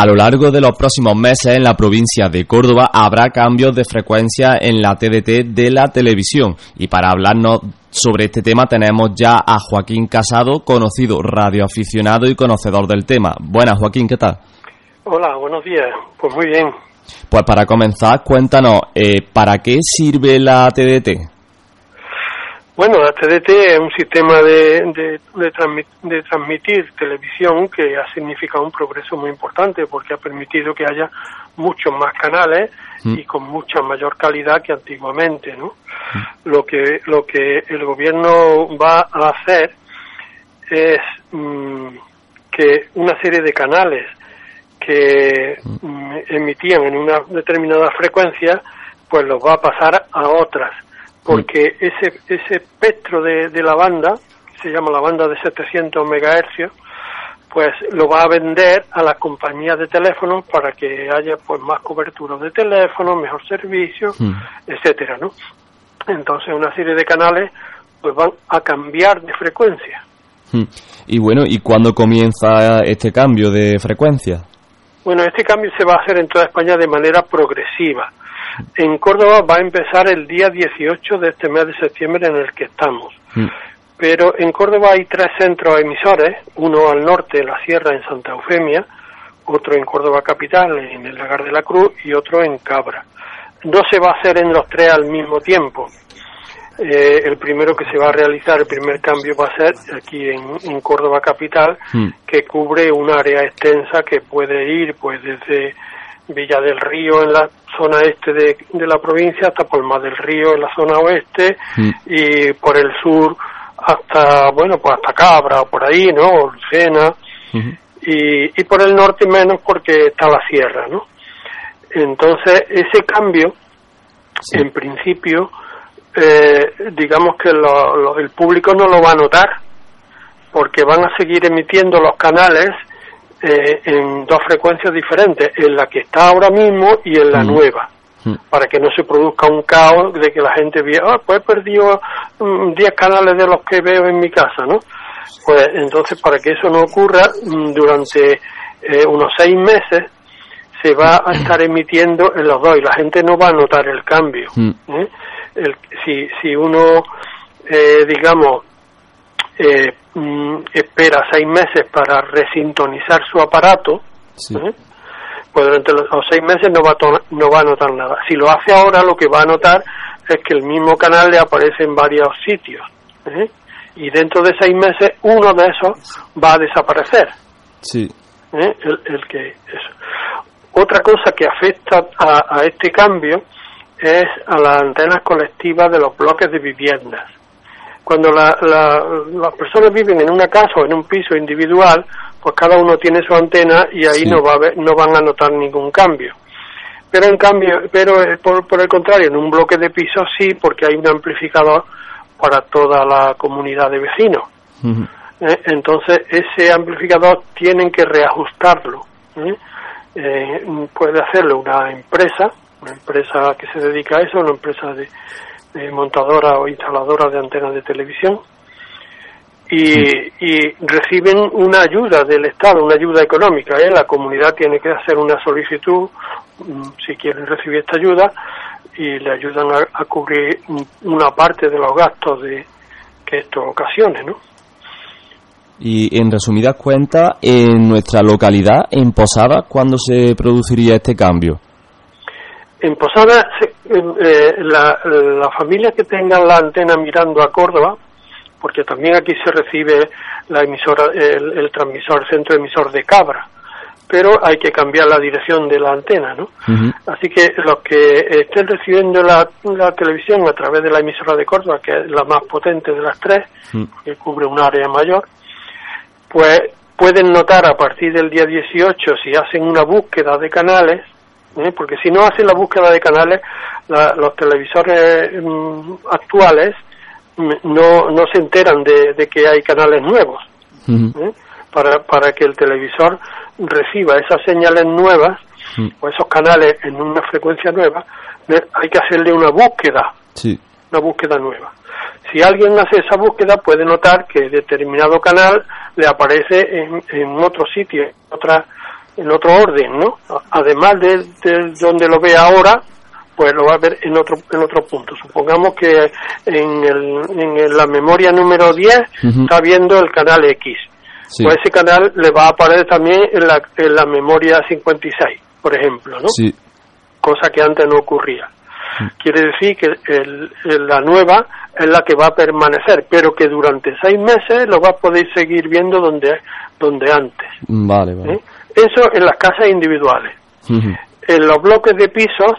A lo largo de los próximos meses en la provincia de Córdoba habrá cambios de frecuencia en la TDT de la televisión y para hablarnos sobre este tema tenemos ya a Joaquín Casado, conocido radioaficionado y conocedor del tema. Buenas Joaquín, ¿qué tal? Hola, buenos días. Pues muy bien. Pues para comenzar, cuéntanos, eh, ¿para qué sirve la TDT? Bueno, la TDT es un sistema de, de, transmitir televisión que ha significado un progreso muy importante porque ha permitido que haya muchos más canales mm. y con mucha mayor calidad que antiguamente, ¿no? Mm. Lo que lo que el gobierno va a hacer es mm, que una serie de canales que emitían en una determinada frecuencia, pues los va a pasar a otras porque ese, ese espectro de, de la banda, que se llama la banda de 700 MHz, pues lo va a vender a las compañías de teléfonos para que haya pues más cobertura de teléfono, mejor servicio, hmm. etcétera, ¿no? Entonces una serie de canales pues van a cambiar de frecuencia. Hmm. Y bueno, ¿y cuándo comienza este cambio de frecuencia? Bueno, este cambio se va a hacer en toda España de manera progresiva. En Córdoba va a empezar el día 18 de este mes de septiembre en el que estamos. Mm. Pero en Córdoba hay tres centros emisores, uno al norte, en la sierra, en Santa Eufemia, otro en Córdoba capital, en el Lagar de la Cruz, y otro en Cabra. No se va a hacer en los tres al mismo tiempo. Eh, el primero que se va a realizar, el primer cambio va a ser aquí en, Córdoba capital, mm. que cubre un área extensa que puede ir pues desde Villa del Río en la zona este de, la provincia hasta Palma del Río en la zona oeste mm. y por el sur hasta, bueno, pues hasta Cabra o por ahí, ¿no? Lucena y, y por el norte menos porque está la sierra, ¿no? Entonces, ese cambio, en principio, eh, digamos que el público no lo va a notar porque van a seguir emitiendo los canales eh, en dos frecuencias diferentes, en la que está ahora mismo y en la mm. nueva, mm. para que no se produzca un caos de que la gente vea, ah, pues he perdido 10 mm, canales de los que veo en mi casa, ¿no? Pues entonces, para que eso no ocurra, durante eh, unos seis meses se va a estar emitiendo en los dos y la gente no va a notar el cambio. ¿eh? El, si, si uno, digamos, eh, mm, espera seis meses para resintonizar su aparato, ¿eh? pues durante los, seis meses no va, a no va a notar nada. Si lo hace ahora, lo que va a notar es que el mismo canal le aparece en varios sitios. ¿eh? Y dentro de seis meses, uno de esos va a desaparecer. Sí. ¿Eh? El, el, que eso. Otra cosa que afecta a, a este cambio es a las antenas colectivas de los bloques de viviendas cuando la, las personas viven en una casa o en un piso individual, pues cada uno tiene su antena y ahí no, va a no van a notar ningún cambio. Pero en cambio, pero eh, por, por el contrario, en un bloque de pisos sí, porque hay un amplificador para toda la comunidad de vecinos. Eh, entonces, ese amplificador tienen que reajustarlo. ¿eh? puede hacerlo una empresa, una empresa que se dedica a eso, una empresa de, montadora o instaladora de antenas de televisión y, reciben una ayuda del Estado, una ayuda económica. ¿eh? La comunidad tiene que hacer una solicitud mm, si quieren recibir esta ayuda y le ayudan a, cubrir una parte de los gastos de que esto ocasione, ¿no? Y en resumidas cuentas, en nuestra localidad, en Posada, ¿cuándo se produciría este cambio? En Posada, eh, la, la, familia que tenga la antena mirando a Córdoba, porque también aquí se recibe la emisora, el, transmisor, el centro emisor de Cabra, pero hay que cambiar la dirección de la antena, ¿no? Así que los que estén recibiendo la, la, televisión a través de la emisora de Córdoba, que es la más potente de las tres, que cubre un área mayor, pues pueden notar a partir del día 18, si hacen una búsqueda de canales, ¿eh? porque si no hacen la búsqueda de canales, los televisores mm, actuales mm, no, no se enteran de, que hay canales nuevos. ¿eh? para, para que el televisor reciba esas señales nuevas o esos canales en una frecuencia nueva, hay que hacerle una búsqueda, una búsqueda nueva. Si alguien hace esa búsqueda, puede notar que determinado canal le aparece en, en otro sitio, en otra en otro orden, ¿no? Además de, donde lo ve ahora, pues lo va a ver en otro en otro punto. Supongamos que en, el, en la memoria número 10 está viendo el canal X. Pues ese canal le va a aparecer también en la, en la memoria 56, por ejemplo, ¿no? Sí. Cosa que antes no ocurría. Quiere decir que el, la nueva es la que va a permanecer, pero que durante seis meses lo va a poder seguir viendo donde, donde antes. Vale, vale. ¿Eh? Eso en las casas individuales. En los bloques de pisos,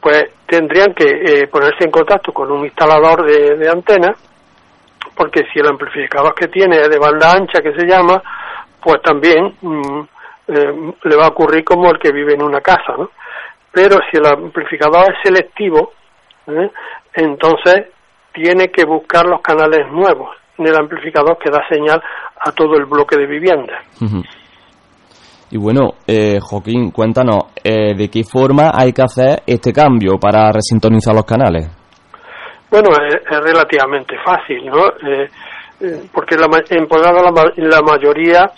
pues tendrían que eh, ponerse en contacto con un instalador de, de antenas, porque si el amplificador que tiene es de banda ancha, que se llama, pues también mm, eh, le va a ocurrir como el que vive en una casa, ¿no? Pero si el amplificador es selectivo, ¿eh? entonces tiene que buscar los canales nuevos en el amplificador que da señal a todo el bloque de viviendas. Y bueno, eh, Joaquín, cuéntanos, eh, ¿de qué forma hay que hacer este cambio para resintonizar los canales? Bueno, es, relativamente fácil, ¿no? Eh, eh porque la, en Poblado la, la mayoría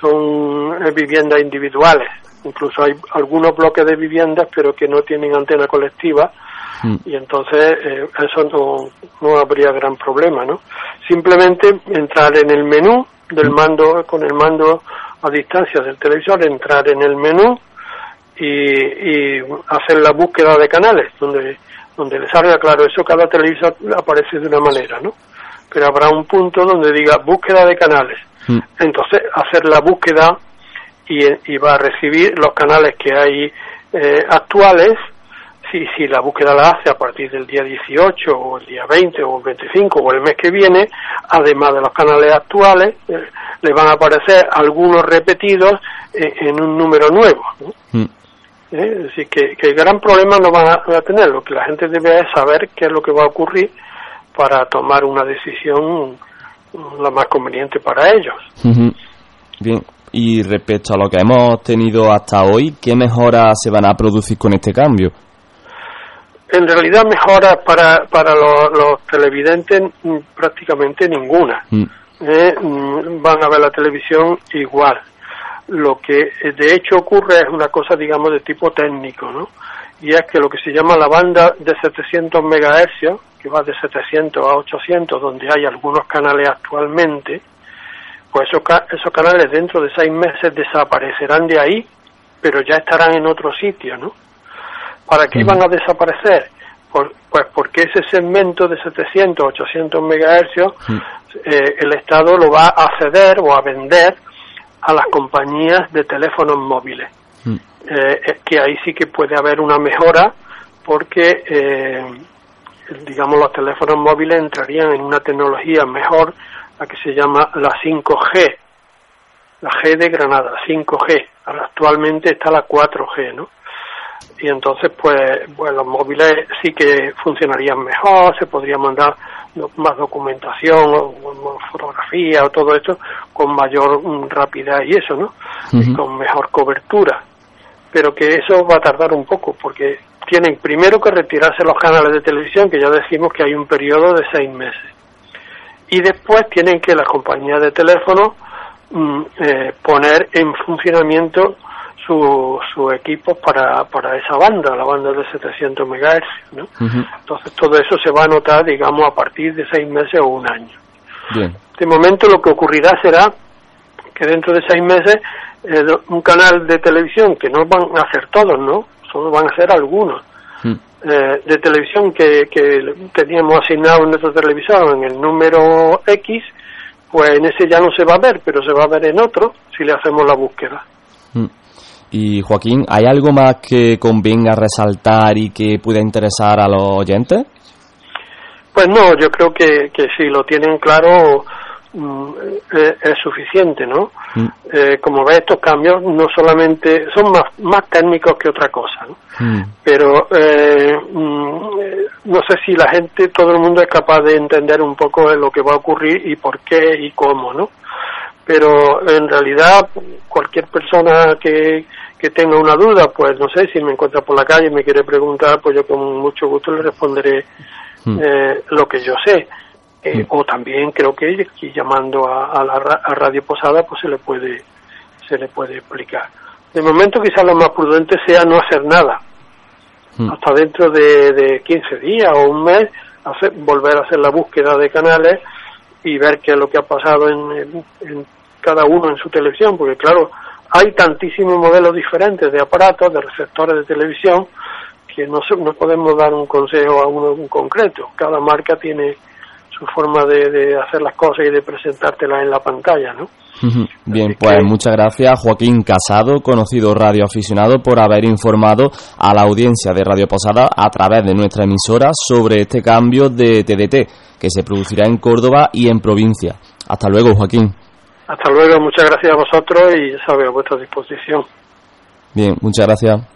son viviendas individuales. Incluso hay algunos bloques de viviendas, pero que no tienen antena colectiva Mm. y entonces eh, eso no, no habría gran problema, ¿no? Simplemente entrar en el menú del mm. mando, con el mando a distancia del televisor, entrar en el menú y, hacer la búsqueda de canales, donde, donde le salga claro, eso cada televisor aparece de una manera, ¿no? Pero habrá un punto donde diga búsqueda de canales. Mm. Entonces, hacer la búsqueda y, y, va a recibir los canales que hay eh, actuales si, si la búsqueda la hace a partir del día 18 o el día 20 o el 25 o el mes que viene, además de los canales actuales, eh, le van a aparecer algunos repetidos en, un número nuevo. Mm. ¿Eh? Es decir, que, que, el gran problema no van a, tener. Lo que la gente debe es saber qué es lo que va a ocurrir para tomar una decisión la más conveniente para ellos. Bien, y respecto a lo que hemos tenido hasta hoy, ¿qué mejoras se van a producir con este cambio? en realidad mejoras para, para los, televidentes mm, prácticamente ninguna. Mm. Eh, van a ver la televisión igual. Lo que eh, de hecho ocurre es una cosa, digamos, de tipo técnico, ¿no? Y es que lo que se llama la banda de 700 MHz, que va de 700 a 800, donde hay algunos canales actualmente, pues esos, esos canales dentro de seis meses desaparecerán de ahí, pero ya estarán en otro sitio, ¿no? ¿Para qué iban a desaparecer? pues porque ese segmento de 700, 800 megahercios, eh, el Estado lo va a ceder o a vender a las compañías de teléfonos móviles. Eh, que ahí sí que puede haber una mejora porque, eh, digamos, los teléfonos móviles entrarían en una tecnología mejor, la que se llama la 5G, la G de Granada, 5G. Actualmente está la 4G, ¿no? y entonces pues, pues los móviles sí que funcionarían mejor, se podría mandar más documentación, o, fotografía o todo esto con mayor mm, rapidez y eso, ¿no? y con mejor cobertura. Pero que eso va a tardar un poco porque tienen primero que retirarse los canales de televisión, que ya decimos que hay un periodo de seis meses. Y después tienen que las compañías de teléfono mm, eh, poner en funcionamiento su, su equipo para, para esa banda, la banda de 700 MHz, ¿no? Entonces todo eso se va a notar, digamos, a partir de seis meses o un año. De momento lo que ocurrirá será que dentro de seis meses eh, un canal de televisión, que no van a ser todos, ¿no? Solo van a ser algunos, eh, de televisión que, que teníamos asignado en nuestro televisor en el número X, pues en ese ya no se va a ver, pero se va a ver en otro si le hacemos la búsqueda. Y Joaquín, ¿hay algo más que convenga resaltar y que pueda interesar a los oyentes? Pues no, yo creo que, que si lo tienen claro mm, eh, es, suficiente, ¿no? Mm. Eh, como ves, estos cambios no solamente son más, más técnicos que otra cosa, ¿no? Mm. Pero eh, no sé si la gente, todo el mundo es capaz de entender un poco de lo que va a ocurrir y por qué y cómo, ¿no? Pero en realidad cualquier persona que, que tenga una duda, pues no sé, si me encuentra por la calle y me quiere preguntar, pues yo con mucho gusto le responderé hmm. eh, lo que yo sé. Eh, hmm. O también creo que llamando a, la Radio Posada, pues se le puede se le puede explicar. De momento quizás lo más prudente sea no hacer nada. Hmm. Hasta dentro de, de 15 días o un mes, hacer, volver a hacer la búsqueda de canales y ver qué es lo que ha pasado en, en cada uno en su televisión, porque claro, hay tantísimos modelos diferentes de aparatos, de receptores de televisión, que no, no podemos dar un consejo a uno en concreto. Cada marca tiene su forma de, hacer las cosas y de presentártelas en la pantalla, ¿no? Bien, pues muchas gracias Joaquín Casado, conocido radioaficionado, por haber informado a la audiencia de Radio Posada a través de nuestra emisora sobre este cambio de TDT que se producirá en Córdoba y en provincia. Hasta luego, Joaquín. Hasta luego, muchas gracias a vosotros y ya sabes, a vuestra disposición. Bien, muchas gracias.